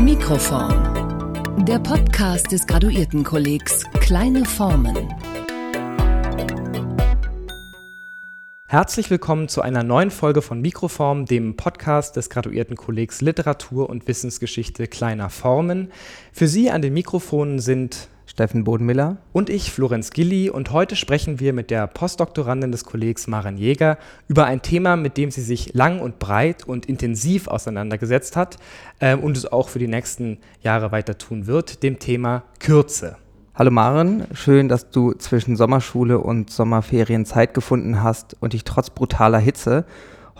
Mikroform. Der Podcast des Graduiertenkollegs Kleine Formen. Herzlich willkommen zu einer neuen Folge von Mikroform, dem Podcast des Graduiertenkollegs Literatur und Wissensgeschichte kleiner Formen. Für Sie an den Mikrofonen sind Steffen Bodenmiller. Und ich, Florenz Gilli. Und heute sprechen wir mit der Postdoktorandin des Kollegs Maren Jäger über ein Thema, mit dem sie sich lang und breit und intensiv auseinandergesetzt hat äh, und es auch für die nächsten Jahre weiter tun wird, dem Thema Kürze. Hallo Maren, schön, dass du zwischen Sommerschule und Sommerferien Zeit gefunden hast und dich trotz brutaler Hitze,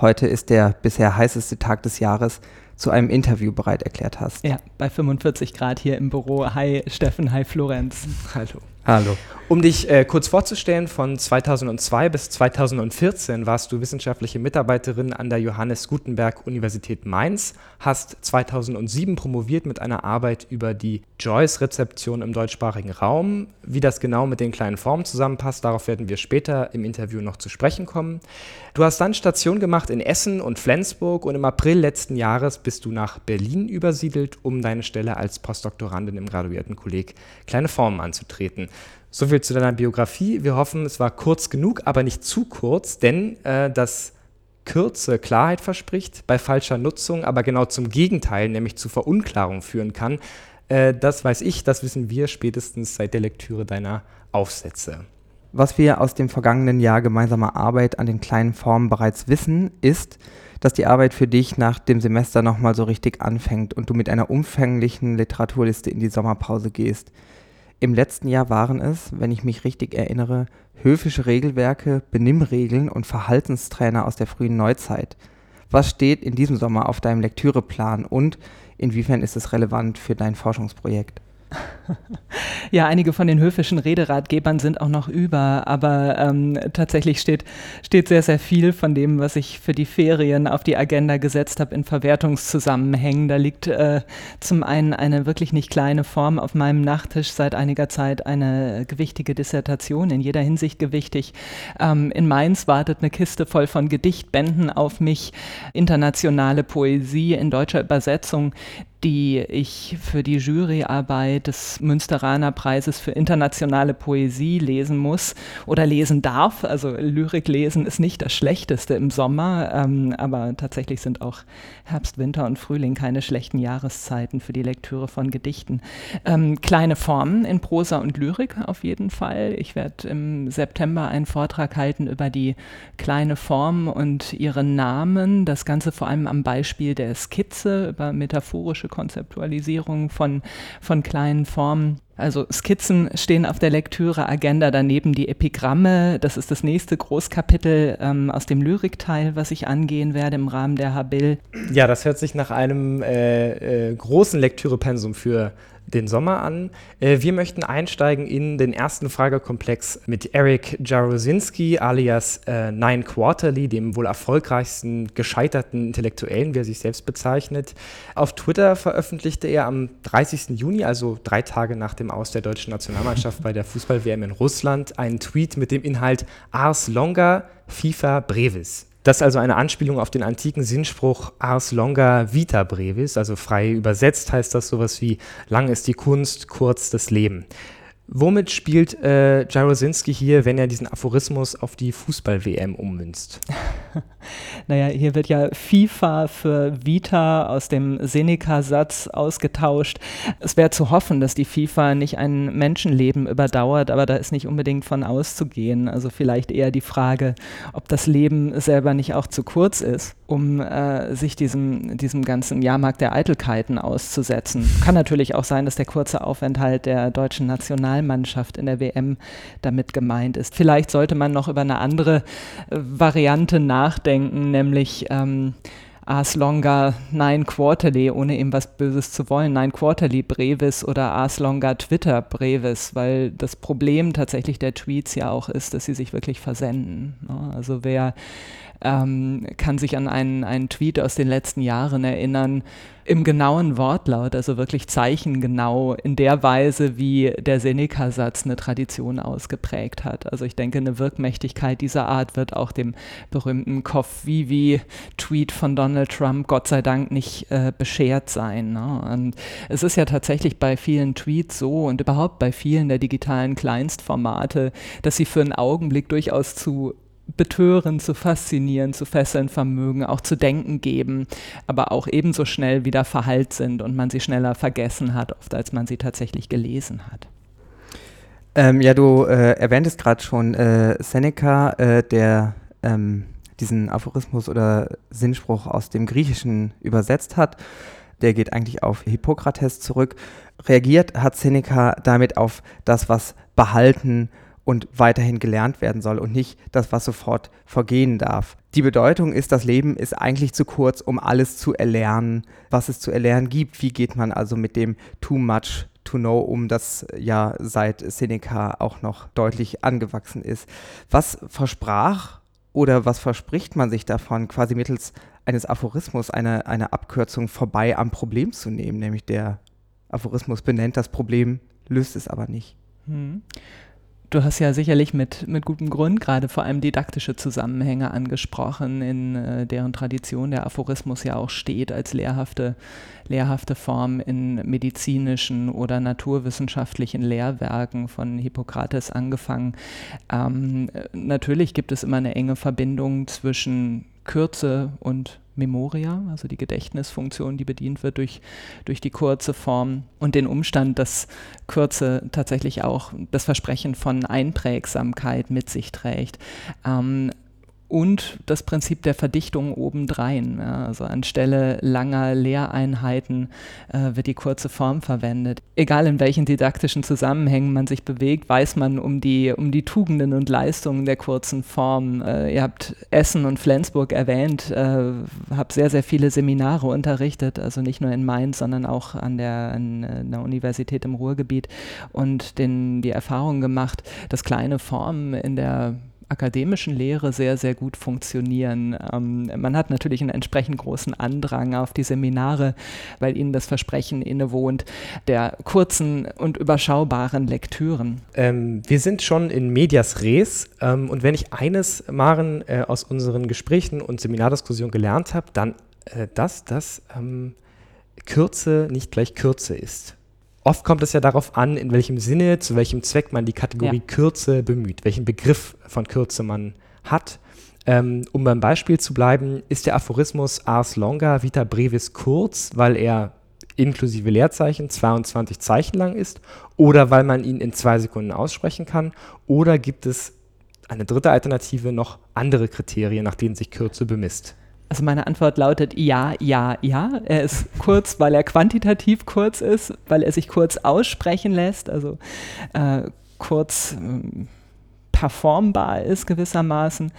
heute ist der bisher heißeste Tag des Jahres, zu einem Interview bereit erklärt hast. Ja, bei 45 Grad hier im Büro. Hi Steffen, hi Florenz. Hallo. Hallo. Um dich äh, kurz vorzustellen, von 2002 bis 2014 warst du wissenschaftliche Mitarbeiterin an der Johannes Gutenberg Universität Mainz, hast 2007 promoviert mit einer Arbeit über die Joyce-Rezeption im deutschsprachigen Raum. Wie das genau mit den kleinen Formen zusammenpasst, darauf werden wir später im Interview noch zu sprechen kommen. Du hast dann Station gemacht in Essen und Flensburg und im April letzten Jahres bist du nach Berlin übersiedelt, um deine Stelle als Postdoktorandin im Graduiertenkolleg Kleine Formen anzutreten. Soviel zu deiner Biografie. Wir hoffen, es war kurz genug, aber nicht zu kurz, denn äh, das Kürze Klarheit verspricht, bei falscher Nutzung aber genau zum Gegenteil, nämlich zu Verunklarung führen kann. Äh, das weiß ich, das wissen wir spätestens seit der Lektüre deiner Aufsätze. Was wir aus dem vergangenen Jahr gemeinsamer Arbeit an den kleinen Formen bereits wissen, ist, dass die Arbeit für dich nach dem Semester nochmal so richtig anfängt und du mit einer umfänglichen Literaturliste in die Sommerpause gehst. Im letzten Jahr waren es, wenn ich mich richtig erinnere, höfische Regelwerke, Benimmregeln und Verhaltenstrainer aus der frühen Neuzeit. Was steht in diesem Sommer auf deinem Lektüreplan und inwiefern ist es relevant für dein Forschungsprojekt? ja, einige von den höfischen Rederatgebern sind auch noch über, aber ähm, tatsächlich steht, steht sehr, sehr viel von dem, was ich für die Ferien auf die Agenda gesetzt habe, in Verwertungszusammenhängen. Da liegt äh, zum einen eine wirklich nicht kleine Form auf meinem Nachttisch seit einiger Zeit, eine gewichtige Dissertation, in jeder Hinsicht gewichtig. Ähm, in Mainz wartet eine Kiste voll von Gedichtbänden auf mich, internationale Poesie in deutscher Übersetzung, die ich für die Juryarbeit des Münsteraner Preises für internationale Poesie lesen muss oder lesen darf. Also Lyrik lesen ist nicht das Schlechteste im Sommer, ähm, aber tatsächlich sind auch Herbst, Winter und Frühling keine schlechten Jahreszeiten für die Lektüre von Gedichten. Ähm, kleine Formen in Prosa und Lyrik auf jeden Fall. Ich werde im September einen Vortrag halten über die kleine Form und ihren Namen. Das Ganze vor allem am Beispiel der Skizze über metaphorische Konzeptualisierung von, von kleinen Formen. Also Skizzen stehen auf der Lektüre-Agenda, daneben die Epigramme. Das ist das nächste Großkapitel ähm, aus dem Lyrikteil, was ich angehen werde im Rahmen der Habil. Ja, das hört sich nach einem äh, äh, großen Lektürepensum für den Sommer an. Äh, wir möchten einsteigen in den ersten Fragekomplex mit Eric Jarosinski alias äh, Nine Quarterly, dem wohl erfolgreichsten gescheiterten Intellektuellen, wie er sich selbst bezeichnet. Auf Twitter veröffentlichte er am 30. Juni, also drei Tage nach dem Aus der deutschen Nationalmannschaft bei der Fußball-WM in Russland, einen Tweet mit dem Inhalt Ars Longa FIFA Brevis. Das ist also eine Anspielung auf den antiken Sinnspruch Ars longa vita brevis, also frei übersetzt heißt das sowas wie lang ist die Kunst, kurz das Leben. Womit spielt äh, Jarosinski hier, wenn er diesen Aphorismus auf die Fußball-WM ummünzt? naja, hier wird ja FIFA für Vita aus dem Seneca-Satz ausgetauscht. Es wäre zu hoffen, dass die FIFA nicht ein Menschenleben überdauert, aber da ist nicht unbedingt von auszugehen. Also vielleicht eher die Frage, ob das Leben selber nicht auch zu kurz ist, um äh, sich diesem, diesem ganzen Jahrmarkt der Eitelkeiten auszusetzen. Kann natürlich auch sein, dass der kurze Aufenthalt der deutschen National Nationalmannschaft in der WM damit gemeint ist. Vielleicht sollte man noch über eine andere äh, Variante nachdenken, nämlich ähm, Ars Longa Nine Quarterly, ohne ihm was Böses zu wollen, Nine Quarterly Brevis oder Ars Longa Twitter Brevis, weil das Problem tatsächlich der Tweets ja auch ist, dass sie sich wirklich versenden. Ne? Also wer ähm, kann sich an einen, einen Tweet aus den letzten Jahren erinnern, im genauen Wortlaut, also wirklich zeichengenau in der Weise, wie der Seneca-Satz eine Tradition ausgeprägt hat. Also ich denke, eine Wirkmächtigkeit dieser Art wird auch dem berühmten Koff-Vivi-Tweet von Donald Trump Gott sei Dank nicht äh, beschert sein. Ne? Und es ist ja tatsächlich bei vielen Tweets so und überhaupt bei vielen der digitalen Kleinstformate, dass sie für einen Augenblick durchaus zu betören, zu faszinieren, zu fesseln vermögen, auch zu denken geben, aber auch ebenso schnell wieder verhallt sind und man sie schneller vergessen hat, oft als man sie tatsächlich gelesen hat. Ähm, ja, du äh, erwähntest gerade schon äh, Seneca, äh, der ähm, diesen Aphorismus oder Sinnspruch aus dem Griechischen übersetzt hat. Der geht eigentlich auf Hippokrates zurück. Reagiert hat Seneca damit auf das, was behalten und weiterhin gelernt werden soll und nicht das, was sofort vergehen darf. Die Bedeutung ist, das Leben ist eigentlich zu kurz, um alles zu erlernen, was es zu erlernen gibt. Wie geht man also mit dem Too Much to Know um, das ja seit Seneca auch noch deutlich angewachsen ist. Was versprach oder was verspricht man sich davon, quasi mittels eines Aphorismus eine, eine Abkürzung vorbei am Problem zu nehmen, nämlich der Aphorismus benennt das Problem, löst es aber nicht. Hm. Du hast ja sicherlich mit, mit gutem Grund gerade vor allem didaktische Zusammenhänge angesprochen, in äh, deren Tradition der Aphorismus ja auch steht als lehrhafte, lehrhafte Form in medizinischen oder naturwissenschaftlichen Lehrwerken von Hippokrates angefangen. Ähm, natürlich gibt es immer eine enge Verbindung zwischen Kürze und Memoria, also die Gedächtnisfunktion, die bedient wird durch, durch die kurze Form und den Umstand, dass Kürze tatsächlich auch das Versprechen von Einprägsamkeit mit sich trägt. Ähm, und das Prinzip der Verdichtung obendrein. Ja, also anstelle langer Lehreinheiten äh, wird die kurze Form verwendet. Egal in welchen didaktischen Zusammenhängen man sich bewegt, weiß man um die, um die Tugenden und Leistungen der kurzen Form. Äh, ihr habt Essen und Flensburg erwähnt, äh, habe sehr, sehr viele Seminare unterrichtet, also nicht nur in Mainz, sondern auch an der, an äh, der Universität im Ruhrgebiet und den, die Erfahrung gemacht, dass kleine Formen in der akademischen Lehre sehr, sehr gut funktionieren. Ähm, man hat natürlich einen entsprechend großen Andrang auf die Seminare, weil ihnen das Versprechen innewohnt der kurzen und überschaubaren Lektüren. Ähm, wir sind schon in Medias Res ähm, und wenn ich eines, Maren, äh, aus unseren Gesprächen und Seminardiskussionen gelernt habe, dann äh, das, dass ähm, Kürze nicht gleich Kürze ist oft kommt es ja darauf an, in welchem Sinne, zu welchem Zweck man die Kategorie ja. Kürze bemüht, welchen Begriff von Kürze man hat. Ähm, um beim Beispiel zu bleiben, ist der Aphorismus Ars longa vita brevis kurz, weil er inklusive Leerzeichen 22 Zeichen lang ist oder weil man ihn in zwei Sekunden aussprechen kann oder gibt es eine dritte Alternative noch andere Kriterien, nach denen sich Kürze bemisst? Also meine Antwort lautet ja, ja, ja. Er ist kurz, weil er quantitativ kurz ist, weil er sich kurz aussprechen lässt, also äh, kurz äh, performbar ist gewissermaßen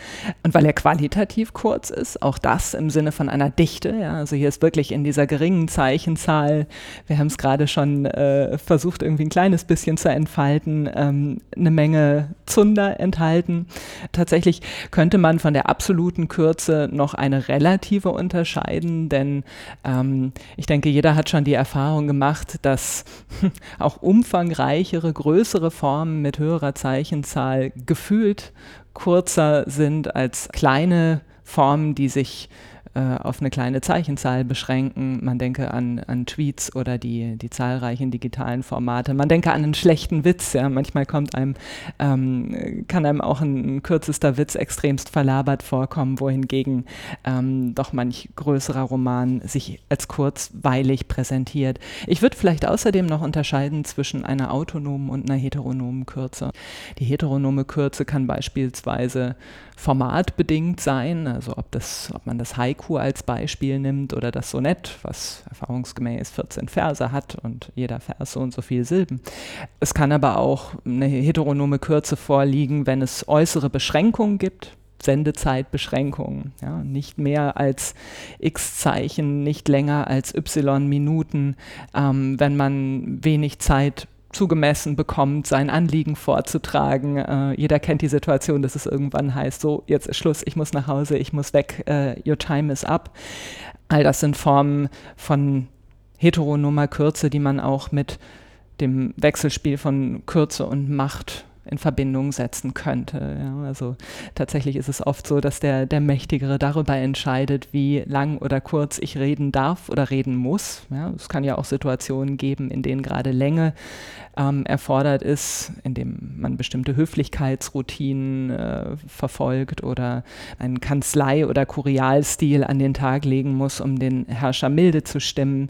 und weil er qualitativ kurz ist, auch das im Sinne von einer Dichte. Ja, also hier ist wirklich in dieser geringen Zeichenzahl, wir haben es gerade schon äh, versucht, irgendwie ein kleines bisschen zu entfalten, ähm, eine Menge Zunder enthalten. Tatsächlich könnte man von der absoluten Kürze noch eine relative unterscheiden, denn ähm, ich denke, jeder hat schon die Erfahrung gemacht, dass auch umfangreichere, größere Formen mit höherer Zeichenzahl gefühlt kurzer sind als kleine Formen, die sich äh, auf eine kleine Zeichenzahl beschränken. Man denke an, an Tweets oder die, die zahlreichen digitalen Formate. Man denke an einen schlechten Witz. Ja. Manchmal kommt einem, ähm, kann einem auch ein, ein, kürzester Witz extremst verlabert vorkommen, wohingegen ähm, doch manch größerer Roman sich als kurzweilig präsentiert. Ich würde vielleicht außerdem noch unterscheiden zwischen einer autonomen und einer heteronomen Kürze. Die heteronome Kürze kann beispielsweise formatbedingt sein, also ob, das, ob man das Haiku als Beispiel nimmt oder das Sonett, was erfahrungsgemäß 14 Verse hat und jeder Vers so und so viele Silben. Es kann aber auch eine heteronome Kürze vorliegen, wenn es äußere Beschränkungen gibt, Sendezeitbeschränkungen. Ja, nicht mehr als x Zeichen, nicht länger als y Minuten, ähm, wenn man wenig Zeit zugemessen bekommt, sein Anliegen vorzutragen. Äh, jeder kennt die Situation, dass es irgendwann heißt, so, jetzt ist Schluss, ich muss nach Hause, ich muss weg, uh, your time is up. All das sind Formen von heteronomer Kürze, die man auch mit dem Wechselspiel von Kürze und Macht in Verbindung setzen könnte. Ja, also tatsächlich ist es oft so, dass der, der Mächtigere darüber entscheidet, wie lang oder kurz ich reden darf oder reden muss. Ja, es kann ja auch Situationen geben, in denen gerade Länge ähm, erfordert ist, indem man bestimmte Höflichkeitsroutinen äh, verfolgt oder einen Kanzlei- oder Kurialstil an den Tag legen muss, um den Herrscher milde zu stimmen.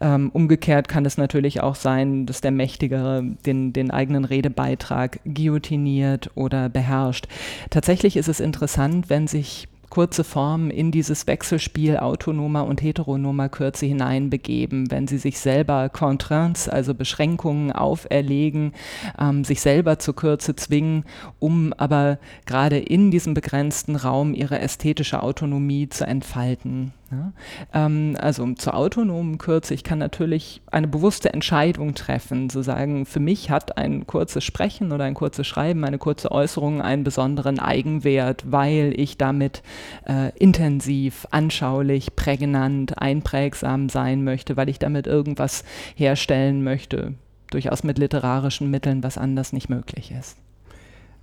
Ähm, umgekehrt kann es natürlich auch sein, dass der Mächtigere den, den eigenen Redebeitrag guillotiniert oder beherrscht. Tatsächlich ist es interessant, wenn sich kurze Formen in dieses Wechselspiel autonomer und heteronomer Kürze hineinbegeben, wenn sie sich selber Contraintes, also Beschränkungen auferlegen, ähm, sich selber zur Kürze zwingen, um aber gerade in diesem begrenzten Raum ihre ästhetische Autonomie zu entfalten. Ja, ähm, also zur autonomen Kürze, ich kann natürlich eine bewusste Entscheidung treffen, zu sagen, für mich hat ein kurzes Sprechen oder ein kurzes Schreiben, eine kurze Äußerung einen besonderen Eigenwert, weil ich damit äh, intensiv, anschaulich, prägnant, einprägsam sein möchte, weil ich damit irgendwas herstellen möchte, durchaus mit literarischen Mitteln, was anders nicht möglich ist.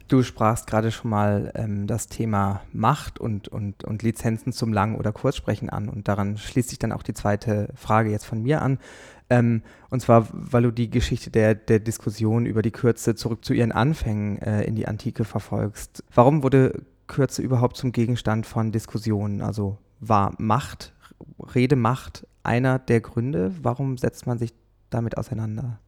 Du sprachst gerade schon mal ähm, das Thema Macht und, und, und Lizenzen zum Lang- oder Kurzsprechen an. Und daran schließt sich dann auch die zweite Frage jetzt von mir an. Ähm, und zwar, weil du die Geschichte der, der Diskussion über die Kürze zurück zu ihren Anfängen äh, in die Antike verfolgst. Warum wurde Kürze überhaupt zum Gegenstand von Diskussionen? Also war Macht, Redemacht einer der Gründe? Warum setzt man sich damit auseinander?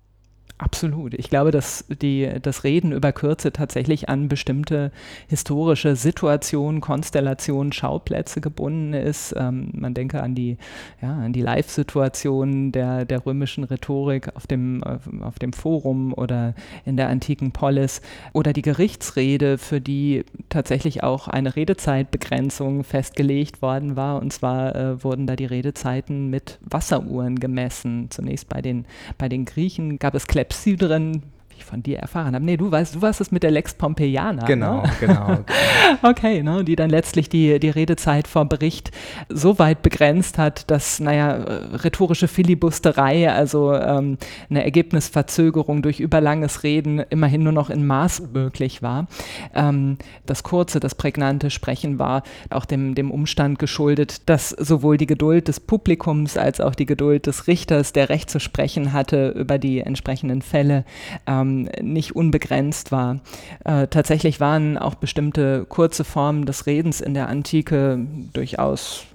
Absolut. Ich glaube, dass die, das Reden über Kürze tatsächlich an bestimmte historische Situationen, Konstellationen, Schauplätze gebunden ist. Ähm, man denke an die, ja, an die Live-Situation der, der römischen Rhetorik auf dem, auf dem Forum oder in der antiken Polis oder die Gerichtsrede, für die tatsächlich auch eine Redezeitbegrenzung festgelegt worden war. Und zwar äh, wurden da die Redezeiten mit Wasseruhren gemessen. Zunächst bei den, bei den Griechen gab es Klett Pepsi drin ich von dir erfahren habe. Nee, du weißt, du warst es mit der Lex Pompeiana. Genau, ne? genau. genau. okay, ne, die dann letztlich die, die Redezeit vor Bericht so weit begrenzt hat, dass, naja, rhetorische Filibusterei, also ähm, eine Ergebnisverzögerung durch überlanges Reden immerhin nur noch in Maß möglich war. Ähm, das kurze, das prägnante Sprechen war auch dem, dem Umstand geschuldet, dass sowohl die Geduld des Publikums als auch die Geduld des Richters, der Recht zu sprechen hatte über die entsprechenden Fälle, ähm, ähm, nicht unbegrenzt war. Äh, tatsächlich waren auch bestimmte kurze Formen des Redens in der Antike durchaus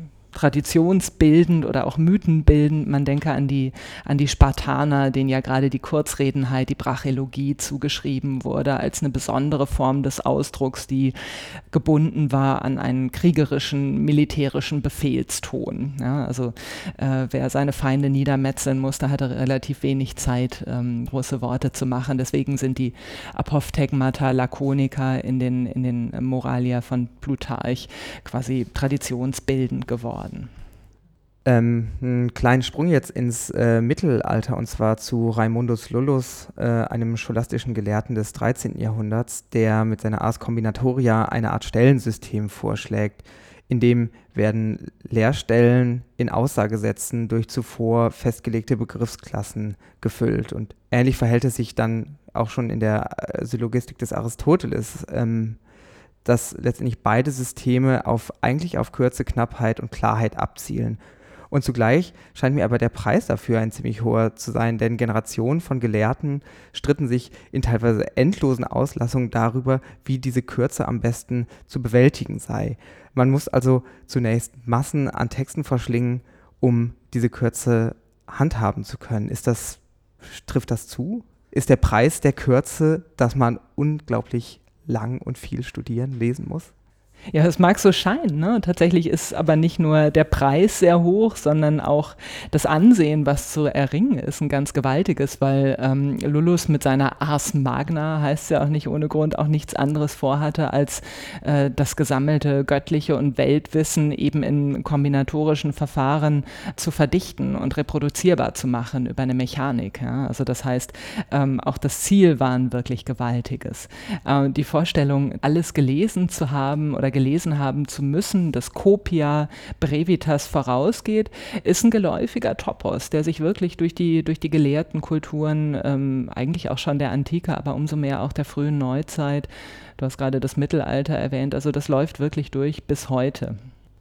traditionsbildend oder auch mythenbildend. Man denke an die, an die Spartaner, denen ja gerade die Kurzredenheit, die Brachologie zugeschrieben wurde, als eine besondere Form des Ausdrucks, die gebunden war an einen kriegerischen, militärischen Befehlston. Ja, also äh, wer seine Feinde niedermetzeln musste, hatte relativ wenig Zeit, ähm, große Worte zu machen. Deswegen sind die Apophthegmata Lakonika in den, in den Moralia von Plutarch quasi traditionsbildend geworden worden. Ähm, einen kleinen Sprung jetzt ins äh, Mittelalter und zwar zu Raimundus Lullus, äh, einem scholastischen Gelehrten des 13. Jahrhunderts, der mit seiner Ars Combinatoria eine Art Stellensystem vorschlägt, in dem werden Leerstellen in Aussagesätzen durch zuvor festgelegte Begriffsklassen gefüllt. Und ähnlich verhält es sich dann auch schon in der äh, Syllogistik des Aristoteles. Ähm, dass letztendlich beide Systeme auf, eigentlich auf Kürze, Knappheit und Klarheit abzielen. Und zugleich scheint mir aber der Preis dafür ein ziemlich hoher zu sein, denn Generationen von Gelehrten stritten sich in teilweise endlosen Auslassungen darüber, wie diese Kürze am besten zu bewältigen sei. Man muss also zunächst Massen an Texten verschlingen, um diese Kürze handhaben zu können. Ist das, trifft das zu? Ist der Preis der Kürze, dass man unglaublich lang und viel studieren, lesen muss? Ja, es mag so scheinen. Ne? Tatsächlich ist aber nicht nur der Preis sehr hoch, sondern auch das Ansehen, was zu erringen ist, ein ganz gewaltiges, weil ähm, Lullus mit seiner Ars Magna, heißt ja auch nicht ohne Grund, auch nichts anderes vorhatte, als äh, das gesammelte göttliche und Weltwissen eben in kombinatorischen Verfahren zu verdichten und reproduzierbar zu machen über eine Mechanik. Ja? Also das heißt, ähm, auch das Ziel war ein wirklich gewaltiges. Äh, die Vorstellung, alles gelesen zu haben oder oder gelesen haben zu müssen, das Copia Brevitas vorausgeht, ist ein geläufiger Topos, der sich wirklich durch die, durch die gelehrten Kulturen, ähm, eigentlich auch schon der Antike, aber umso mehr auch der frühen Neuzeit, du hast gerade das Mittelalter erwähnt, also das läuft wirklich durch bis heute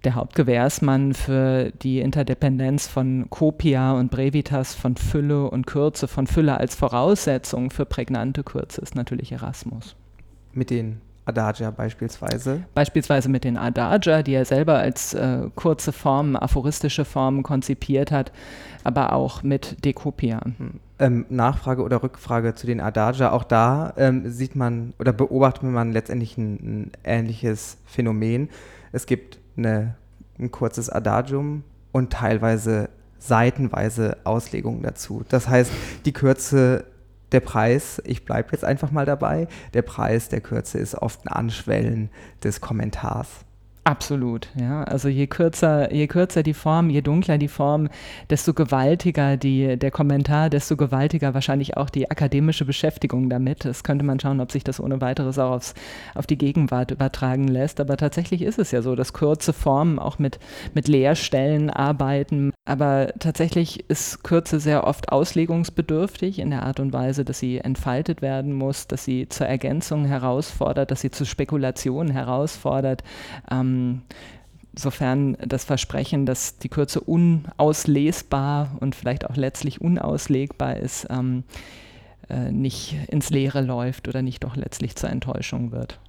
der Hauptgewährsmann für die Interdependenz von Copia und Brevitas, von Fülle und Kürze, von Fülle als Voraussetzung für prägnante Kürze ist natürlich Erasmus. Mit den Adagia beispielsweise? Beispielsweise mit den Adagia, die er selber als äh, kurze Formen, aphoristische Formen konzipiert hat, aber auch mit Decopia. Hm. Ähm, Nachfrage oder Rückfrage zu den Adagia. Auch da ähm, sieht man oder beobachtet man letztendlich ein, ein ähnliches Phänomen. Es gibt eine, ein kurzes Adagium und teilweise seitenweise Auslegungen dazu. Das heißt, die Kürze, der Preis, ich bleibe jetzt einfach mal dabei, der Preis der Kürze ist oft ein Anschwellen des Kommentars. Absolut, ja. Also je kürzer, je kürzer die Form, je dunkler die Form, desto gewaltiger die, der Kommentar, desto gewaltiger wahrscheinlich auch die akademische Beschäftigung damit. Das könnte man schauen, ob sich das ohne weiteres auch aufs, auf die Gegenwart übertragen lässt. Aber tatsächlich ist es ja so, dass kurze Formen auch mit, mit Leerstellen arbeiten. Aber tatsächlich ist Kürze sehr oft auslegungsbedürftig in der Art und Weise, dass sie entfaltet werden muss, dass sie zur Ergänzung herausfordert, dass sie zu Spekulationen herausfordert. Ähm, sofern das Versprechen, dass die Kürze unauslesbar und vielleicht auch letztlich unauslegbar ist, ähm, äh, nicht ins Leere läuft oder nicht doch letztlich zur Enttäuschung wird.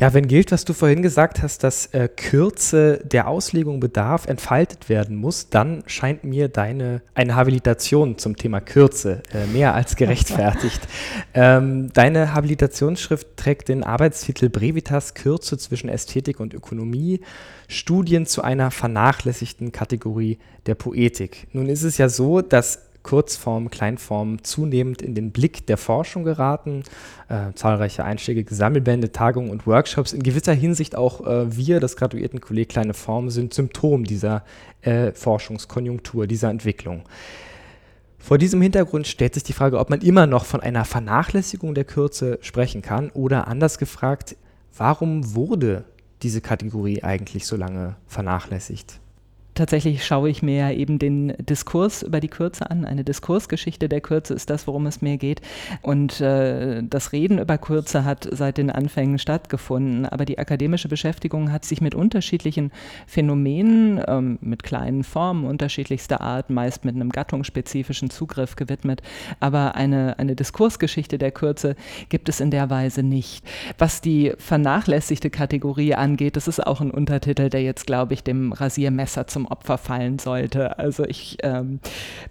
Ja, wenn gilt, was du vorhin gesagt hast, dass äh, Kürze der Auslegung bedarf, entfaltet werden muss, dann scheint mir deine eine Habilitation zum Thema Kürze äh, mehr als gerechtfertigt. ähm, deine Habilitationsschrift trägt den Arbeitstitel Brevitas Kürze zwischen Ästhetik und Ökonomie, Studien zu einer vernachlässigten Kategorie der Poetik. Nun ist es ja so, dass Kurzform, Kleinform zunehmend in den Blick der Forschung geraten. Äh, zahlreiche einschlägige Sammelbände, Tagungen und Workshops. In gewisser Hinsicht auch äh, wir, das Graduiertenkolleg Kleine Form, sind Symptom dieser äh, Forschungskonjunktur, dieser Entwicklung. Vor diesem Hintergrund stellt sich die Frage, ob man immer noch von einer Vernachlässigung der Kürze sprechen kann oder anders gefragt, warum wurde diese Kategorie eigentlich so lange vernachlässigt? Tatsächlich schaue ich mir eben den Diskurs über die Kürze an. Eine Diskursgeschichte der Kürze ist das, worum es mir geht. Und äh, das Reden über Kürze hat seit den Anfängen stattgefunden. Aber die akademische Beschäftigung hat sich mit unterschiedlichen Phänomenen, ähm, mit kleinen Formen unterschiedlichster Art, meist mit einem gattungsspezifischen Zugriff gewidmet. Aber eine, eine Diskursgeschichte der Kürze gibt es in der Weise nicht. Was die vernachlässigte Kategorie angeht, das ist auch ein Untertitel, der jetzt, glaube ich, dem Rasiermesser zum Opfer fallen sollte. Also ich ähm,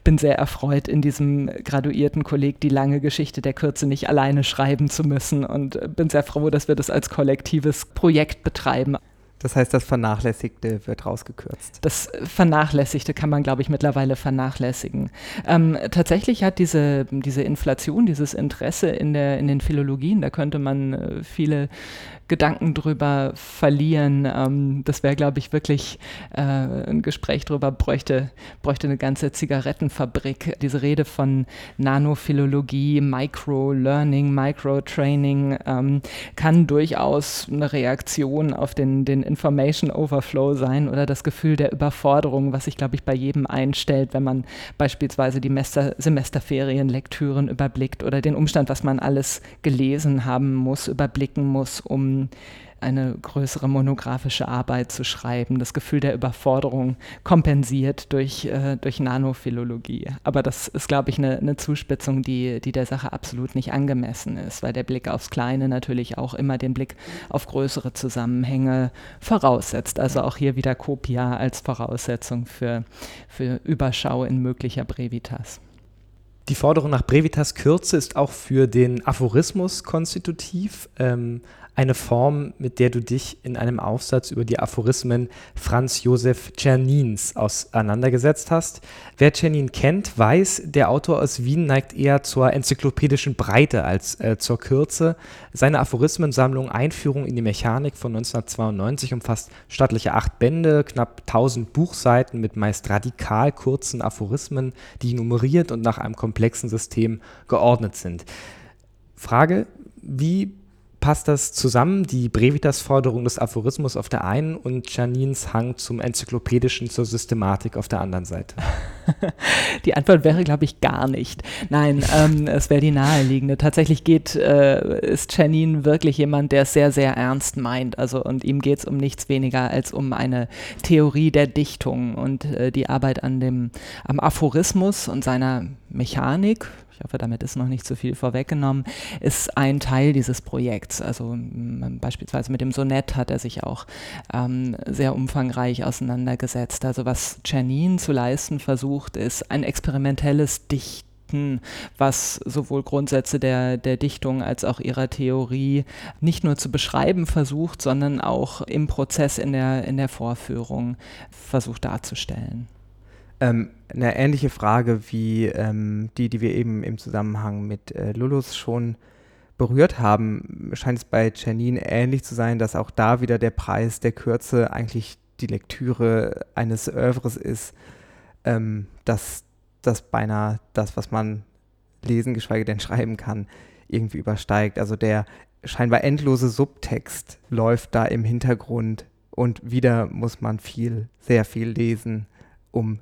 bin sehr erfreut, in diesem graduierten Kolleg die lange Geschichte der Kürze nicht alleine schreiben zu müssen und bin sehr froh, dass wir das als kollektives Projekt betreiben. Das heißt, das Vernachlässigte wird rausgekürzt. Das Vernachlässigte kann man, glaube ich, mittlerweile vernachlässigen. Ähm, tatsächlich hat diese, diese Inflation, dieses Interesse in, der, in den Philologien, da könnte man äh, viele Gedanken drüber verlieren. Ähm, das wäre, glaube ich, wirklich äh, ein Gespräch drüber, bräuchte, bräuchte eine ganze Zigarettenfabrik. Diese Rede von Nanophilologie, Micro-Learning, Micro-Training ähm, kann durchaus eine Reaktion auf den, den Information Overflow sein oder das Gefühl der Überforderung, was sich, glaube ich, bei jedem einstellt, wenn man beispielsweise die Mester Semesterferienlektüren überblickt oder den Umstand, was man alles gelesen haben muss, überblicken muss, um eine größere monografische Arbeit zu schreiben, das Gefühl der Überforderung kompensiert durch, äh, durch Nanophilologie. Aber das ist, glaube ich, eine, eine Zuspitzung, die, die der Sache absolut nicht angemessen ist, weil der Blick aufs Kleine natürlich auch immer den Blick auf größere Zusammenhänge voraussetzt. Also auch hier wieder Copia als Voraussetzung für, für Überschau in möglicher Brevitas. Die Forderung nach Brevitas Kürze ist auch für den Aphorismus konstitutiv. Ähm, eine Form, mit der du dich in einem Aufsatz über die Aphorismen Franz Josef Czernins auseinandergesetzt hast. Wer Czernin kennt, weiß, der Autor aus Wien neigt eher zur enzyklopädischen Breite als äh, zur Kürze. Seine Aphorismensammlung Einführung in die Mechanik von 1992 umfasst stattliche acht Bände, knapp 1000 Buchseiten mit meist radikal kurzen Aphorismen, die nummeriert und nach einem komplexen System geordnet sind. Frage, wie passt das zusammen, die Brevitas-Forderung des Aphorismus auf der einen und Janins Hang zum Enzyklopädischen, zur Systematik auf der anderen Seite? Die Antwort wäre, glaube ich, gar nicht. Nein, ähm, es wäre die naheliegende. Tatsächlich geht, äh, ist Janine wirklich jemand, der es sehr, sehr ernst meint. Also, und ihm geht es um nichts weniger als um eine Theorie der Dichtung und äh, die Arbeit an dem, am Aphorismus und seiner Mechanik, ich hoffe, damit ist noch nicht zu viel vorweggenommen, ist ein Teil dieses Projekts. Also beispielsweise mit dem Sonett hat er sich auch ähm, sehr umfangreich auseinandergesetzt. Also was Czernin zu leisten versucht, ist ein experimentelles Dichten was sowohl Grundsätze der, der Dichtung als auch ihrer Theorie nicht nur zu beschreiben versucht, sondern auch im Prozess in der, in der Vorführung versucht darzustellen. Ähm, eine ähnliche Frage wie ähm, die, die wir eben im Zusammenhang mit äh, Lulus schon berührt haben, scheint es bei Janine ähnlich zu sein, dass auch da wieder der Preis der Kürze eigentlich die Lektüre eines Övres ist, ähm, dass das beinahe das, was man lesen, geschweige denn schreiben kann, irgendwie übersteigt. Also der scheinbar endlose Subtext läuft da im Hintergrund und wieder muss man viel, sehr viel lesen, um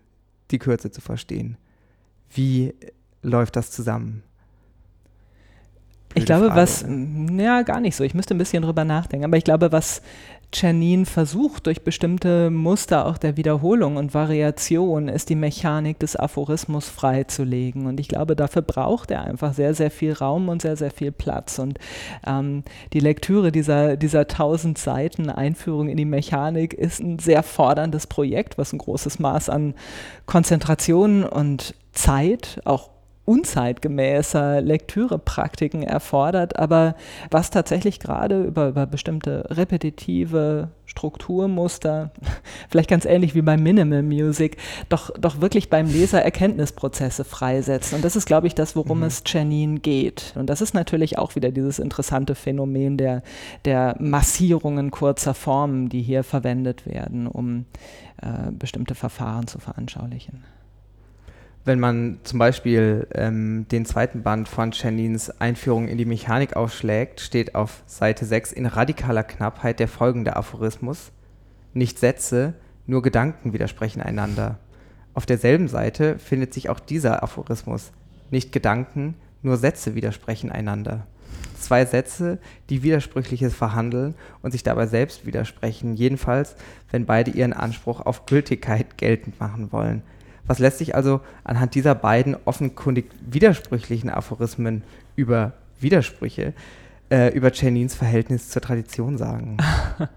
die Kürze zu verstehen. Wie läuft das zusammen? Blöde ich glaube, Frage, was, ja, gar nicht so. Ich müsste ein bisschen drüber nachdenken. Aber ich glaube, was Czernin versucht, durch bestimmte Muster auch der Wiederholung und Variation, ist die Mechanik des Aphorismus freizulegen. Und ich glaube, dafür braucht er einfach sehr, sehr viel Raum und sehr, sehr viel Platz. Und ähm, die Lektüre dieser, dieser tausend Seiten Einführung in die Mechanik ist ein sehr forderndes Projekt, was ein großes Maß an Konzentration und Zeit, auch unzeitgemäßer Lektürepraktiken erfordert, aber was tatsächlich gerade über, über bestimmte repetitive Strukturmuster, vielleicht ganz ähnlich wie bei Minimal Music, doch, doch wirklich beim Leser Erkenntnisprozesse freisetzt. Und das ist, glaube ich, das, worum mhm. es Janine geht. Und das ist natürlich auch wieder dieses interessante Phänomen der, der Massierungen kurzer Formen, die hier verwendet werden, um äh, bestimmte Verfahren zu veranschaulichen wenn man zum Beispiel ähm, den zweiten Band von Chanins Einführung in die Mechanik aufschlägt, steht auf Seite 6 in radikaler Knappheit der folgende Aphorismus. Nicht Sätze, nur Gedanken widersprechen einander. Auf derselben Seite findet sich auch dieser Aphorismus. Nicht Gedanken, nur Sätze widersprechen einander. Zwei Sätze, die Widersprüchliches verhandeln und sich dabei selbst widersprechen, jedenfalls, wenn beide ihren Anspruch auf Gültigkeit geltend machen wollen – was lässt sich also anhand dieser beiden offenkundig widersprüchlichen Aphorismen über Widersprüche äh, über Chanins Verhältnis zur Tradition sagen?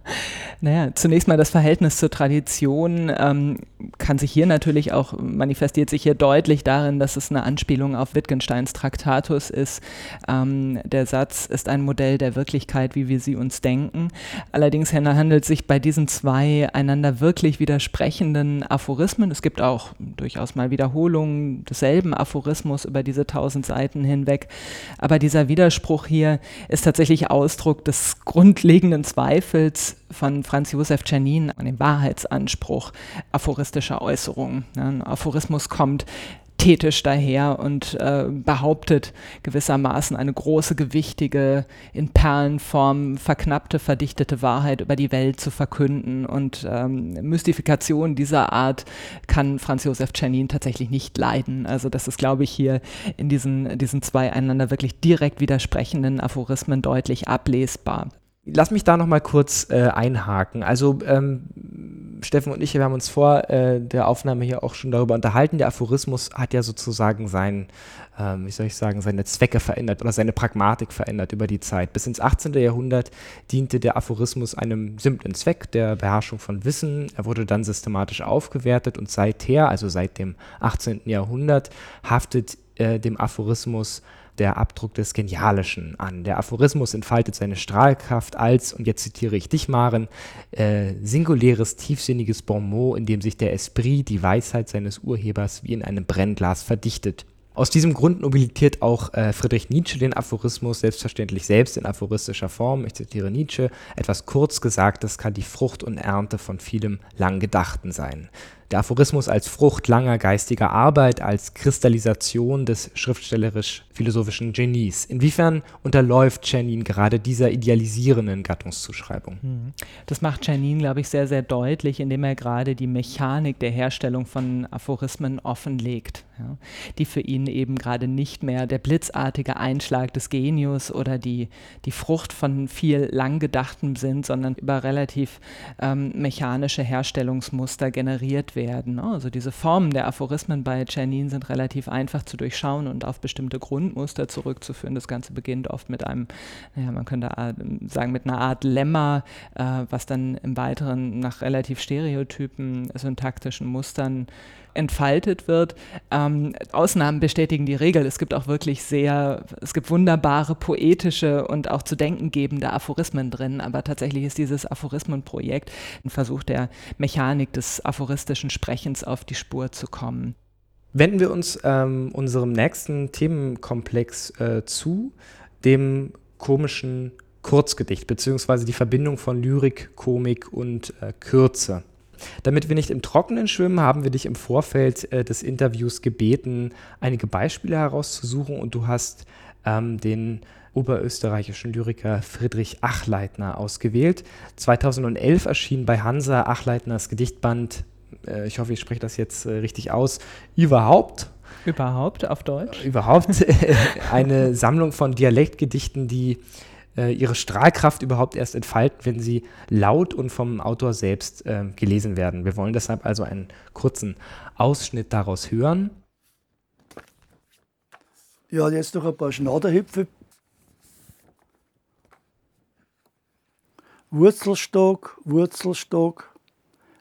naja, zunächst mal das Verhältnis zur Tradition ähm, kann sich hier natürlich auch, manifestiert sich hier deutlich darin, dass es eine Anspielung auf Wittgensteins Traktatus ist. Ähm, der Satz ist ein Modell der Wirklichkeit, wie wir sie uns denken. Allerdings handelt es sich bei diesen zwei einander wirklich widersprechenden Aphorismen, es gibt auch durchaus mal Wiederholungen desselben Aphorismus über diese tausend Seiten hinweg, aber dieser Widerspruch hier ist ist tatsächlich Ausdruck des grundlegenden Zweifels von Franz Josef Czernin an den Wahrheitsanspruch aphoristischer Äußerungen. Ein Aphorismus kommt ästhetisch daher und äh, behauptet gewissermaßen eine große, gewichtige, in Perlenform verknappte, verdichtete Wahrheit über die Welt zu verkünden. Und ähm, Mystifikation dieser Art kann Franz Josef Czernin tatsächlich nicht leiden. Also das ist, glaube ich, hier in diesen, diesen zwei einander wirklich direkt widersprechenden Aphorismen deutlich ablesbar. Lass mich da noch mal kurz äh, einhaken. Also ähm, Steffen und ich, wir haben uns vor äh, der Aufnahme hier auch schon darüber unterhalten. Der Aphorismus hat ja sozusagen sein, ähm, wie soll ich sagen, seine Zwecke verändert oder seine Pragmatik verändert über die Zeit. Bis ins 18. Jahrhundert diente der Aphorismus einem simplen Zweck, der Beherrschung von Wissen. Er wurde dann systematisch aufgewertet und seither, also seit dem 18. Jahrhundert, haftet äh, dem Aphorismus der Abdruck des Genialischen an. Der Aphorismus entfaltet seine Strahlkraft als, und jetzt zitiere ich dich, Maren, äh, singuläres, tiefsinniges Bonmot, in dem sich der Esprit, die Weisheit seines Urhebers wie in einem Brennglas verdichtet. Aus diesem Grund nobilitiert auch äh, Friedrich Nietzsche den Aphorismus selbstverständlich selbst in aphoristischer Form. Ich zitiere Nietzsche, etwas kurz Gesagtes kann die Frucht und Ernte von vielem lang Gedachten sein. Der Aphorismus als Frucht langer geistiger Arbeit, als Kristallisation des schriftstellerisch-philosophischen Genies. Inwiefern unterläuft Czernin gerade dieser idealisierenden Gattungszuschreibung? Hm. Das macht Czernin, glaube ich, sehr, sehr deutlich, indem er gerade die Mechanik der Herstellung von Aphorismen offenlegt, ja, die für ihn eben gerade nicht mehr der blitzartige Einschlag des Genius oder die, die Frucht von viel Langgedachtem sind, sondern über relativ ähm, mechanische Herstellungsmuster generiert werden. Ne? Also diese Formen der Aphorismen bei Czernin sind relativ einfach zu durchschauen und auf bestimmte Grundmuster zurückzuführen. Das Ganze beginnt oft mit einem, naja, man könnte sagen, mit einer Art Lemma, äh, was dann im Weiteren nach relativ stereotypen syntaktischen Mustern entfaltet wird. Ähm, Ausnahmen bestätigen die Regel. Es gibt auch wirklich sehr, es gibt wunderbare poetische und auch zu denken gebende Aphorismen drin, aber tatsächlich ist dieses Aphorismenprojekt ein Versuch der Mechanik des aphoristischen Sprechens auf die Spur zu kommen. Wenden wir uns ähm, unserem nächsten Themenkomplex äh, zu, dem komischen Kurzgedicht, beziehungsweise die Verbindung von Lyrik, Komik und äh, Kürze. Damit wir nicht im Trockenen schwimmen, haben wir dich im Vorfeld äh, des Interviews gebeten, einige Beispiele herauszusuchen und du hast ähm, den oberösterreichischen Lyriker Friedrich Achleitner ausgewählt. 2011 erschien bei Hansa Achleitners Gedichtband, äh, ich hoffe, ich spreche das jetzt äh, richtig aus, überhaupt. Überhaupt auf Deutsch? Überhaupt eine Sammlung von Dialektgedichten, die äh, ihre Strahlkraft überhaupt erst entfalten, wenn sie laut und vom Autor selbst äh, gelesen werden. Wir wollen deshalb also einen kurzen Ausschnitt daraus hören. Ja, jetzt noch ein paar Schnaderhüpfe. Wurzelstock, Wurzelstock,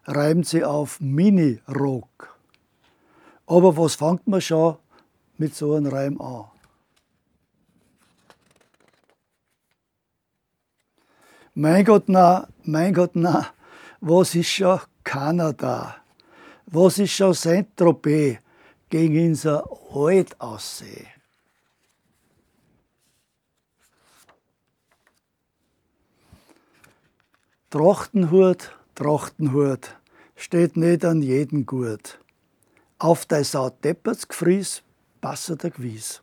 reimt sie auf Mini-Rock. Aber was fängt man schon mit so einem Reim an? Mein Gott, na, mein Gott, na, was ist schon Kanada? Was ist schon Saint-Tropez gegen unser Alt aussehen? Trachtenhut, Trachtenhut, steht nicht an jeden gut. Auf dei Sau depperts gefries, passet der Gewies.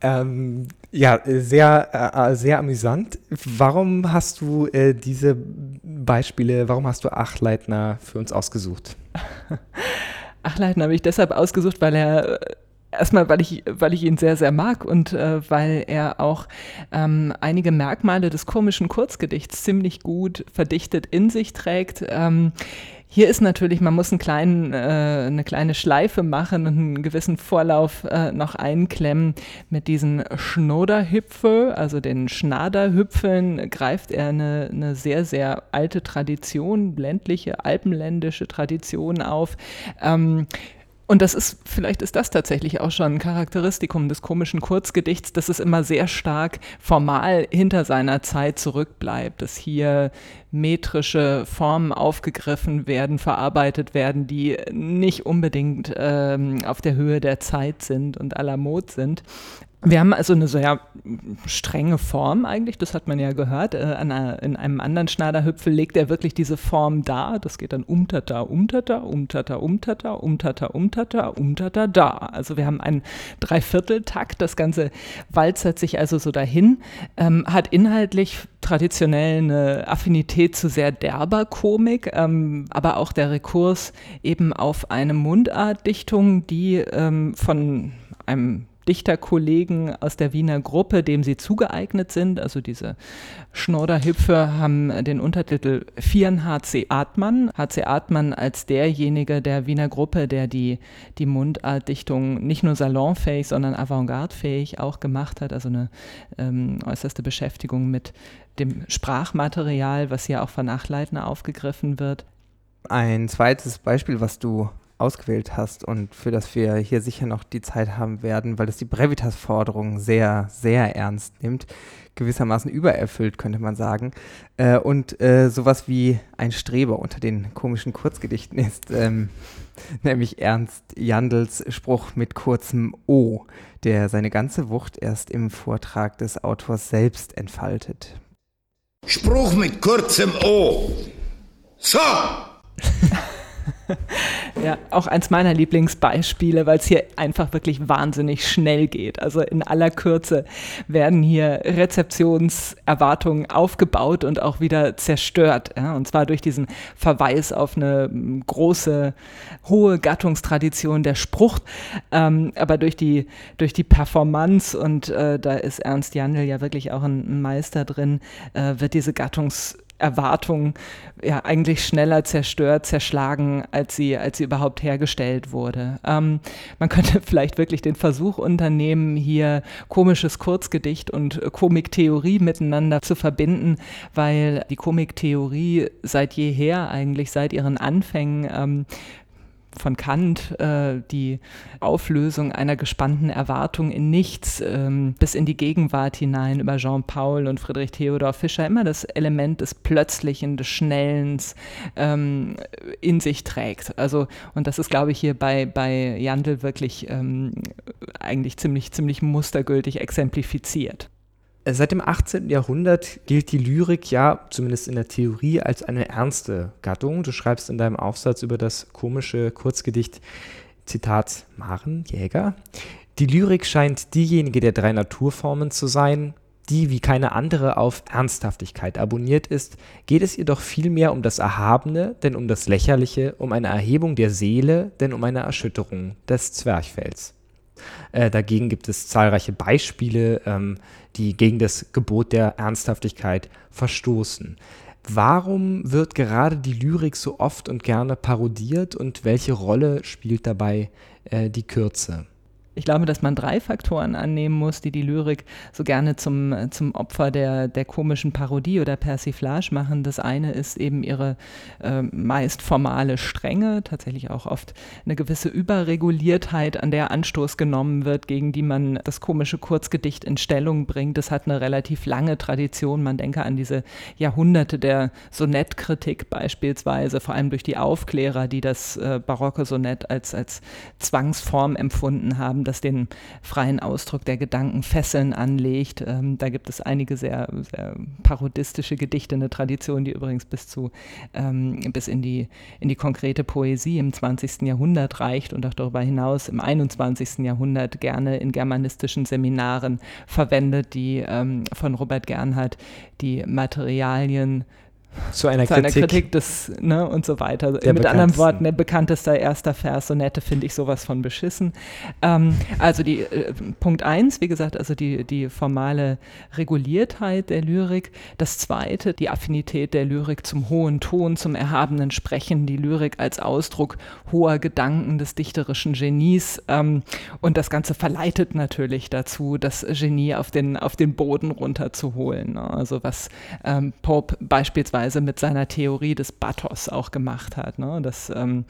Ähm, ja, sehr, äh, sehr amüsant. Warum hast du äh, diese Beispiele, warum hast du Achleitner für uns ausgesucht? Achleitner habe ich deshalb ausgesucht, weil er äh, erstmal, weil ich, weil ich ihn sehr, sehr mag und äh, weil er auch ähm, einige Merkmale des komischen Kurzgedichts ziemlich gut verdichtet in sich trägt. Ähm, hier ist natürlich, man muss einen kleinen, äh, eine kleine Schleife machen und einen gewissen Vorlauf äh, noch einklemmen. Mit diesen Schnoderhüpfe, also den Schnaderhüpfeln, greift er eine, eine sehr, sehr alte Tradition, ländliche, alpenländische Tradition auf. Ähm, und das ist, vielleicht ist das tatsächlich auch schon ein Charakteristikum des komischen Kurzgedichts, dass es immer sehr stark formal hinter seiner Zeit zurückbleibt, dass hier metrische Formen aufgegriffen werden, verarbeitet werden, die nicht unbedingt ähm, auf der Höhe der Zeit sind und aller Mod sind. Wir haben also eine sehr strenge Form eigentlich, das hat man ja gehört. Äh, einer, in einem anderen Schnaderhüpfel legt er wirklich diese Form dar. Das geht dann umtata, umtata, umtata, umtata, umtata, umtata, umtata, da. Also wir haben einen Dreivierteltakt, das Ganze walzert sich also so dahin, ähm, hat inhaltlich traditionell eine Affinität zu sehr derber Komik, ähm, aber auch der Rekurs eben auf eine Mundartdichtung, die ähm, von einem Dichterkollegen aus der Wiener Gruppe, dem sie zugeeignet sind. Also diese Schnorderhüpfer haben den Untertitel Vieren HC Artmann. HC Artmann als derjenige der Wiener Gruppe, der die, die Mundartdichtung nicht nur salonfähig, sondern avantgardefähig auch gemacht hat. Also eine ähm, äußerste Beschäftigung mit dem Sprachmaterial, was hier auch von Nachleitner aufgegriffen wird. Ein zweites Beispiel, was du ausgewählt hast und für das wir hier sicher noch die Zeit haben werden, weil es die Brevitas-Forderung sehr, sehr ernst nimmt, gewissermaßen übererfüllt, könnte man sagen. Äh, und äh, sowas wie ein Streber unter den komischen Kurzgedichten ist, ähm, nämlich Ernst Jandls Spruch mit kurzem O, der seine ganze Wucht erst im Vortrag des Autors selbst entfaltet. Spruch mit kurzem O. So! ja, auch eins meiner Lieblingsbeispiele, weil es hier einfach wirklich wahnsinnig schnell geht. Also in aller Kürze werden hier Rezeptionserwartungen aufgebaut und auch wieder zerstört. Ja? Und zwar durch diesen Verweis auf eine große, hohe Gattungstradition der Sprucht, ähm, aber durch die, durch die Performance, und äh, da ist Ernst Jandl ja wirklich auch ein Meister drin, äh, wird diese Gattungs Erwartungen ja eigentlich schneller zerstört, zerschlagen, als sie, als sie überhaupt hergestellt wurde. Ähm, man könnte vielleicht wirklich den Versuch unternehmen, hier komisches Kurzgedicht und Komiktheorie miteinander zu verbinden, weil die Komiktheorie seit jeher eigentlich seit ihren Anfängen ähm, von Kant äh, die Auflösung einer gespannten Erwartung in nichts ähm, bis in die Gegenwart hinein über Jean Paul und Friedrich Theodor Fischer immer das Element des Plötzlichen, des Schnellens ähm, in sich trägt. Also, und das ist, glaube ich, hier bei, bei Jandl wirklich ähm, eigentlich ziemlich, ziemlich mustergültig exemplifiziert. Seit dem 18. Jahrhundert gilt die Lyrik ja, zumindest in der Theorie, als eine ernste Gattung. Du schreibst in deinem Aufsatz über das komische Kurzgedicht, Zitat Maren, Jäger. Die Lyrik scheint diejenige der drei Naturformen zu sein, die wie keine andere auf Ernsthaftigkeit abonniert ist, geht es ihr doch vielmehr um das Erhabene, denn um das Lächerliche, um eine Erhebung der Seele, denn um eine Erschütterung des Zwerchfells. Äh, dagegen gibt es zahlreiche Beispiele, ähm, die gegen das Gebot der Ernsthaftigkeit verstoßen. Warum wird gerade die Lyrik so oft und gerne parodiert und welche Rolle spielt dabei äh, die Kürze? Ich glaube, dass man drei Faktoren annehmen muss, die die Lyrik so gerne zum, zum Opfer der, der komischen Parodie oder Persiflage machen. Das eine ist eben ihre äh, meist formale Strenge, tatsächlich auch oft eine gewisse Überreguliertheit, an der Anstoß genommen wird, gegen die man das komische Kurzgedicht in Stellung bringt. Das hat eine relativ lange Tradition. Man denke an diese Jahrhunderte der Sonettkritik beispielsweise, vor allem durch die Aufklärer, die das äh, barocke Sonett als, als Zwangsform empfunden haben das den freien Ausdruck der Gedanken Fesseln anlegt. Ähm, da gibt es einige sehr, sehr, parodistische Gedichte, eine Tradition, die übrigens bis zu ähm, bis in die, in die konkrete Poesie im 20. Jahrhundert reicht und auch darüber hinaus im 21. Jahrhundert gerne in germanistischen Seminaren verwendet, die ähm, von Robert Gernhardt die Materialien zu einer, zu Kritik, einer Kritik des, ne, und so weiter. Mit anderen Worten, der bekannteste erster Vers, Sonette finde ich sowas von beschissen. Ähm, also die äh, Punkt eins, wie gesagt, also die, die formale Reguliertheit der Lyrik. Das zweite, die Affinität der Lyrik zum hohen Ton, zum erhabenen Sprechen, die Lyrik als Ausdruck hoher Gedanken des dichterischen Genies. Ähm, und das Ganze verleitet natürlich dazu, das Genie auf den, auf den Boden runterzuholen. Ne? Also was ähm, Pope beispielsweise Weise mit seiner Theorie des Bathos auch gemacht hat. Ne? Das ähm,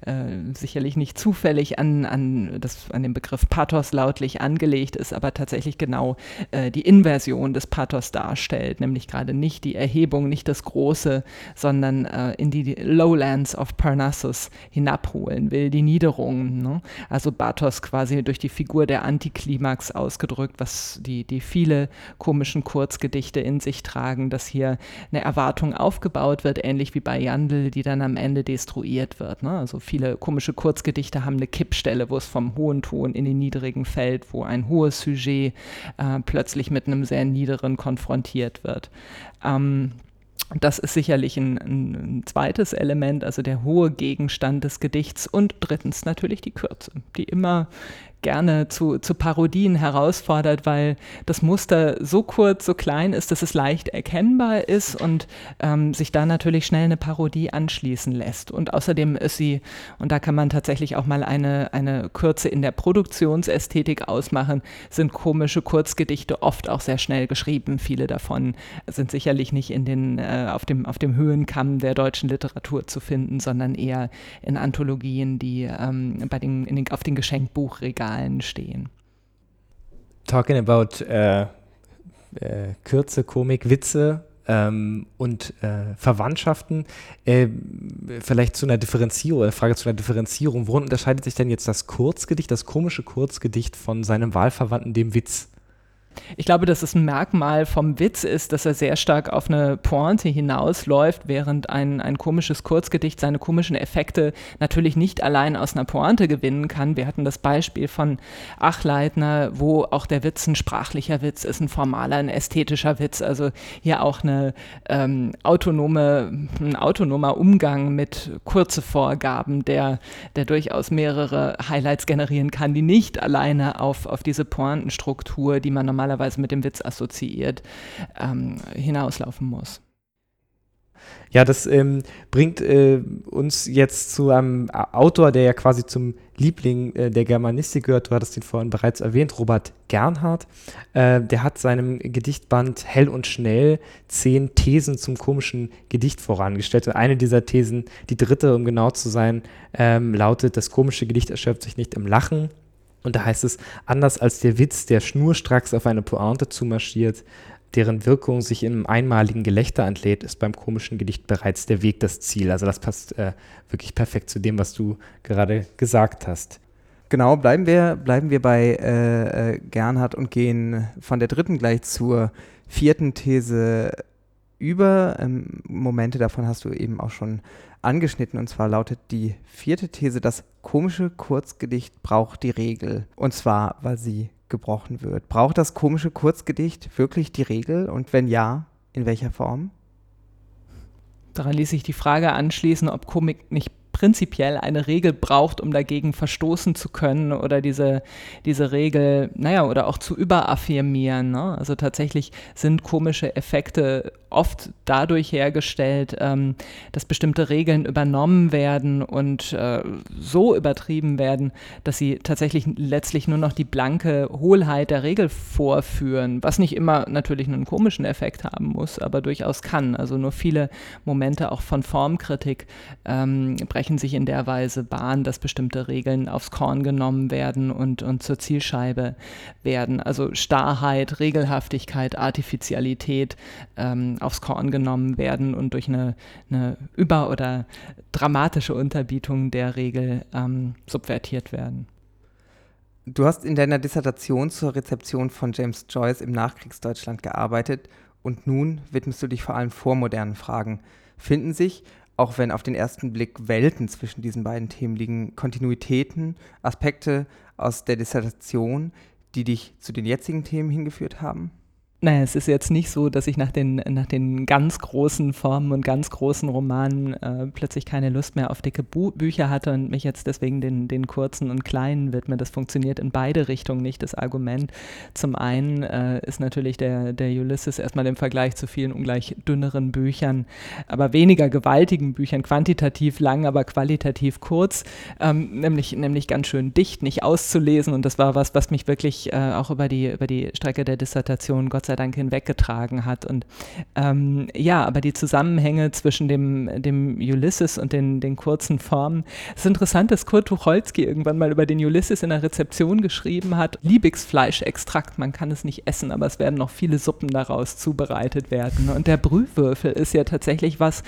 äh, sicherlich nicht zufällig an, an, das, an den Begriff Pathos lautlich angelegt ist, aber tatsächlich genau äh, die Inversion des Pathos darstellt, nämlich gerade nicht die Erhebung, nicht das Große, sondern äh, in die Lowlands of Parnassus hinabholen will, die Niederung. Ne? Also Bathos quasi durch die Figur der Antiklimax ausgedrückt, was die, die viele komischen Kurzgedichte in sich tragen, dass hier eine Erwartung aufgebaut wird, ähnlich wie bei Jandl, die dann am Ende destruiert wird. Ne? Also viele komische Kurzgedichte haben eine Kippstelle, wo es vom hohen Ton in den niedrigen fällt, wo ein hohes Sujet äh, plötzlich mit einem sehr niederen konfrontiert wird. Ähm, das ist sicherlich ein, ein, zweites Element, also der hohe Gegenstand des Gedichts. Und drittens natürlich die Kürze, die immer gerne zu, zu Parodien herausfordert, weil das Muster so kurz, so klein ist, dass es leicht erkennbar ist und ähm, sich da natürlich schnell eine Parodie anschließen lässt. Und außerdem ist sie, und da kann man tatsächlich auch mal eine, eine Kürze in der Produktionsästhetik ausmachen, sind komische Kurzgedichte oft auch sehr schnell geschrieben. Viele davon sind sicherlich nicht in den, äh, auf, dem, auf dem Höhenkamm der deutschen Literatur zu finden, sondern eher in Anthologien, die ähm, bei den, den, auf den Geschenkbuchregalen Zahlen stehen. Talking about äh, äh, Kürze, Komik, Witze ähm, und äh, Verwandtschaften. Äh, vielleicht zu einer Differenzierung, eine Frage zu einer Differenzierung. Worin unterscheidet sich denn jetzt das Kurzgedicht, das komische Kurzgedicht von seinem Wahlverwandten, dem Witz? Ich glaube, dass es ein Merkmal vom Witz ist, dass er sehr stark auf eine Pointe hinausläuft, während ein, ein komisches Kurzgedicht seine komischen Effekte natürlich nicht allein aus einer Pointe gewinnen kann. Wir hatten das Beispiel von Achleitner, wo auch der Witz ein sprachlicher Witz ist, ein formaler, ein ästhetischer Witz. Also hier auch eine ähm, autonome, ein autonomer Umgang mit kurze Vorgaben, der, der durchaus mehrere Highlights generieren kann, die nicht alleine auf, auf diese Pointenstruktur, die man normalerweise normalerweise mit dem Witz assoziiert, ähm, hinauslaufen muss. Ja, das ähm, bringt äh, uns jetzt zu einem Autor, der ja quasi zum Liebling äh, der Germanistik gehört. Du hattest ihn vorhin bereits erwähnt, Robert Gernhardt. Äh, der hat seinem Gedichtband Hell und Schnell zehn Thesen zum komischen Gedicht vorangestellt. Und eine dieser Thesen, die dritte, um genau zu sein, ähm, lautet: Das komische Gedicht erschöpft sich nicht im Lachen, und da heißt es, anders als der Witz, der schnurstracks auf eine Pointe zumarschiert, deren Wirkung sich im einmaligen Gelächter entlädt, ist beim komischen Gedicht bereits der Weg das Ziel. Also das passt äh, wirklich perfekt zu dem, was du gerade gesagt hast. Genau, bleiben wir, bleiben wir bei äh, äh, Gernhardt und gehen von der dritten gleich zur vierten These über. Ähm, Momente davon hast du eben auch schon angeschnitten. Und zwar lautet die vierte These, das komische Kurzgedicht braucht die Regel. Und zwar, weil sie gebrochen wird. Braucht das komische Kurzgedicht wirklich die Regel? Und wenn ja, in welcher Form? Daran ließ sich die Frage anschließen, ob Komik nicht prinzipiell eine Regel braucht, um dagegen verstoßen zu können oder diese, diese Regel, naja, oder auch zu überaffirmieren. Ne? Also tatsächlich sind komische Effekte oft dadurch hergestellt, ähm, dass bestimmte Regeln übernommen werden und äh, so übertrieben werden, dass sie tatsächlich letztlich nur noch die blanke Hohlheit der Regel vorführen, was nicht immer natürlich einen komischen Effekt haben muss, aber durchaus kann. Also nur viele Momente auch von Formkritik ähm, brechen sich in der Weise Bahn, dass bestimmte Regeln aufs Korn genommen werden und, und zur Zielscheibe werden. Also Starrheit, Regelhaftigkeit, Artificialität ähm, aufs Korn genommen werden und durch eine, eine über- oder dramatische Unterbietung der Regel ähm, subvertiert werden. Du hast in deiner Dissertation zur Rezeption von James Joyce im Nachkriegsdeutschland gearbeitet und nun widmest du dich vor allem vormodernen Fragen. Finden sich, auch wenn auf den ersten Blick Welten zwischen diesen beiden Themen liegen, Kontinuitäten, Aspekte aus der Dissertation, die dich zu den jetzigen Themen hingeführt haben? Naja, es ist jetzt nicht so, dass ich nach den, nach den ganz großen Formen und ganz großen Romanen äh, plötzlich keine Lust mehr auf dicke Bu Bücher hatte und mich jetzt deswegen den, den kurzen und kleinen widme. Das funktioniert in beide Richtungen nicht, das Argument. Zum einen äh, ist natürlich der, der Ulysses erstmal im Vergleich zu vielen ungleich dünneren Büchern, aber weniger gewaltigen Büchern, quantitativ lang, aber qualitativ kurz, ähm, nämlich, nämlich ganz schön dicht, nicht auszulesen. Und das war was, was mich wirklich äh, auch über die, über die Strecke der Dissertation, Gott sei sei Dank hinweggetragen hat. Und ähm, ja, aber die Zusammenhänge zwischen dem, dem Ulysses und den, den kurzen Formen. Es ist interessant, dass Kurt Tucholsky irgendwann mal über den Ulysses in der Rezeption geschrieben hat, Liebigsfleischextrakt, man kann es nicht essen, aber es werden noch viele Suppen daraus zubereitet werden. Und der Brühwürfel ist ja tatsächlich was,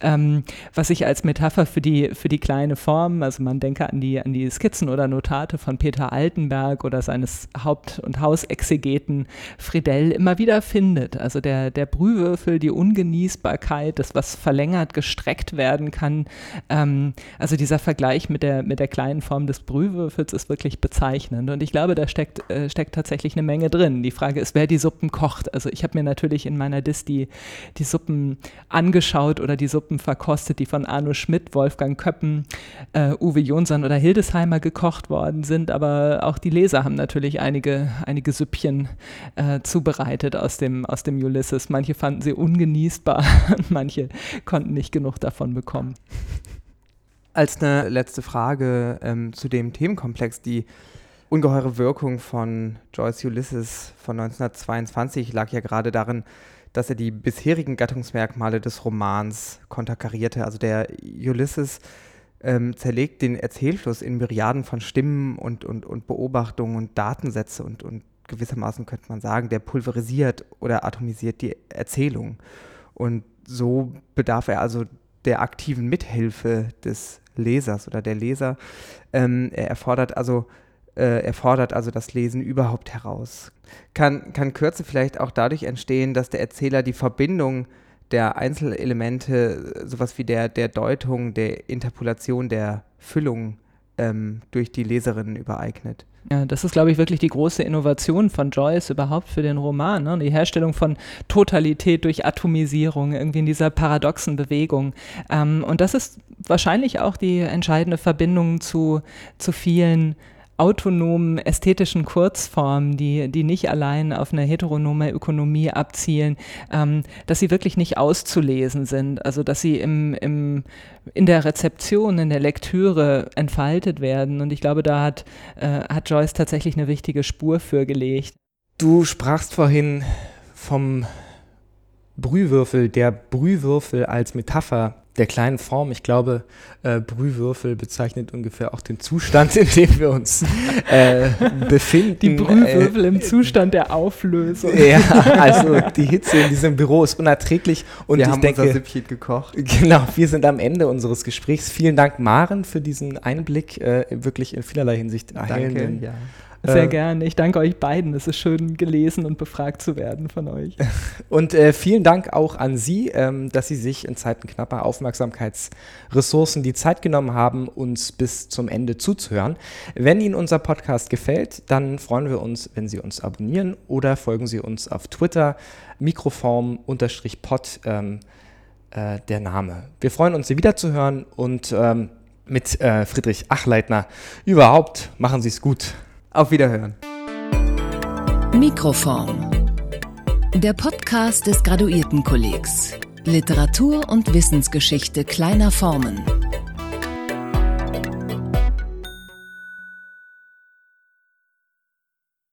ähm, was ich als Metapher für die, für die kleine Form, also man denke an die, an die Skizzen oder Notate von Peter Altenberg oder seines Haupt- und Hausexegeten Friedel im immer wieder findet. Also der, der Brühwürfel, die Ungenießbarkeit, das, was verlängert gestreckt werden kann. Ähm, also dieser Vergleich mit der, mit der kleinen Form des Brühwürfels ist wirklich bezeichnend. Und ich glaube, da steckt, äh, steckt tatsächlich eine Menge drin. Die Frage ist, wer die Suppen kocht. Also ich habe mir natürlich in meiner Dis die, die Suppen angeschaut oder die Suppen verkostet, die von Arno Schmidt, Wolfgang Köppen, äh, Uwe Jonsson oder Hildesheimer gekocht worden sind. Aber auch die Leser haben natürlich einige, einige Süppchen äh, zubereitet abgeleitet aus dem, aus dem Ulysses. Manche fanden sie ungenießbar, manche konnten nicht genug davon bekommen. Als eine letzte Frage ähm, zu dem Themenkomplex, die ungeheure Wirkung von Joyce Ulysses von 1922 lag ja gerade darin, dass er die bisherigen Gattungsmerkmale des Romans konterkarierte. Also der Ulysses ähm, zerlegt den Erzählfluss in Myriaden von Stimmen und, und, und Beobachtungen und Datensätze und, und gewissermaßen könnte man sagen, der pulverisiert oder atomisiert die Erzählung. Und so bedarf er also der aktiven Mithilfe des Lesers oder der Leser. Ähm, er erfordert also äh, er fordert also das Lesen überhaupt heraus. Kann, kann Kürze vielleicht auch dadurch entstehen, dass der Erzähler die Verbindung der Einzelelemente, sowas wie der, der Deutung, der Interpolation, der Füllung ähm, durch die Leserinnen übereignet? Ja, das ist, glaube ich, wirklich die große Innovation von Joyce überhaupt für den Roman. Ne? Die Herstellung von Totalität durch Atomisierung, irgendwie in dieser paradoxen Bewegung. Ähm, und das ist wahrscheinlich auch die entscheidende Verbindung zu, zu vielen autonomen ästhetischen Kurzformen, die, die nicht allein auf eine heteronome Ökonomie abzielen, ähm, dass sie wirklich nicht auszulesen sind, also dass sie im, im, in der Rezeption, in der Lektüre entfaltet werden. Und ich glaube, da hat, äh, hat Joyce tatsächlich eine wichtige Spur für gelegt. Du sprachst vorhin vom Brühwürfel, der Brühwürfel als Metapher der kleinen Form. Ich glaube, äh, Brühwürfel bezeichnet ungefähr auch den Zustand, in dem wir uns äh, befinden. Die Brühwürfel äh, im Zustand der Auflösung. Ja, also die Hitze in diesem Büro ist unerträglich. Und wir ich haben denke, unser Süppchen gekocht. Genau, wir sind am Ende unseres Gesprächs. Vielen Dank, Maren, für diesen Einblick, äh, wirklich in vielerlei Hinsicht Danke, ja. Sehr äh, gerne. Ich danke euch beiden. Es ist schön gelesen und befragt zu werden von euch. Und äh, vielen Dank auch an Sie, ähm, dass Sie sich in Zeiten knapper Aufmerksamkeitsressourcen die Zeit genommen haben, uns bis zum Ende zuzuhören. Wenn Ihnen unser Podcast gefällt, dann freuen wir uns, wenn Sie uns abonnieren oder folgen Sie uns auf Twitter, Mikroform-Pod, ähm, äh, der Name. Wir freuen uns, Sie wiederzuhören und ähm, mit äh, Friedrich Achleitner überhaupt machen Sie es gut. Auf Wiederhören. Mikroform. Der Podcast des Graduiertenkollegs. Literatur und Wissensgeschichte kleiner Formen.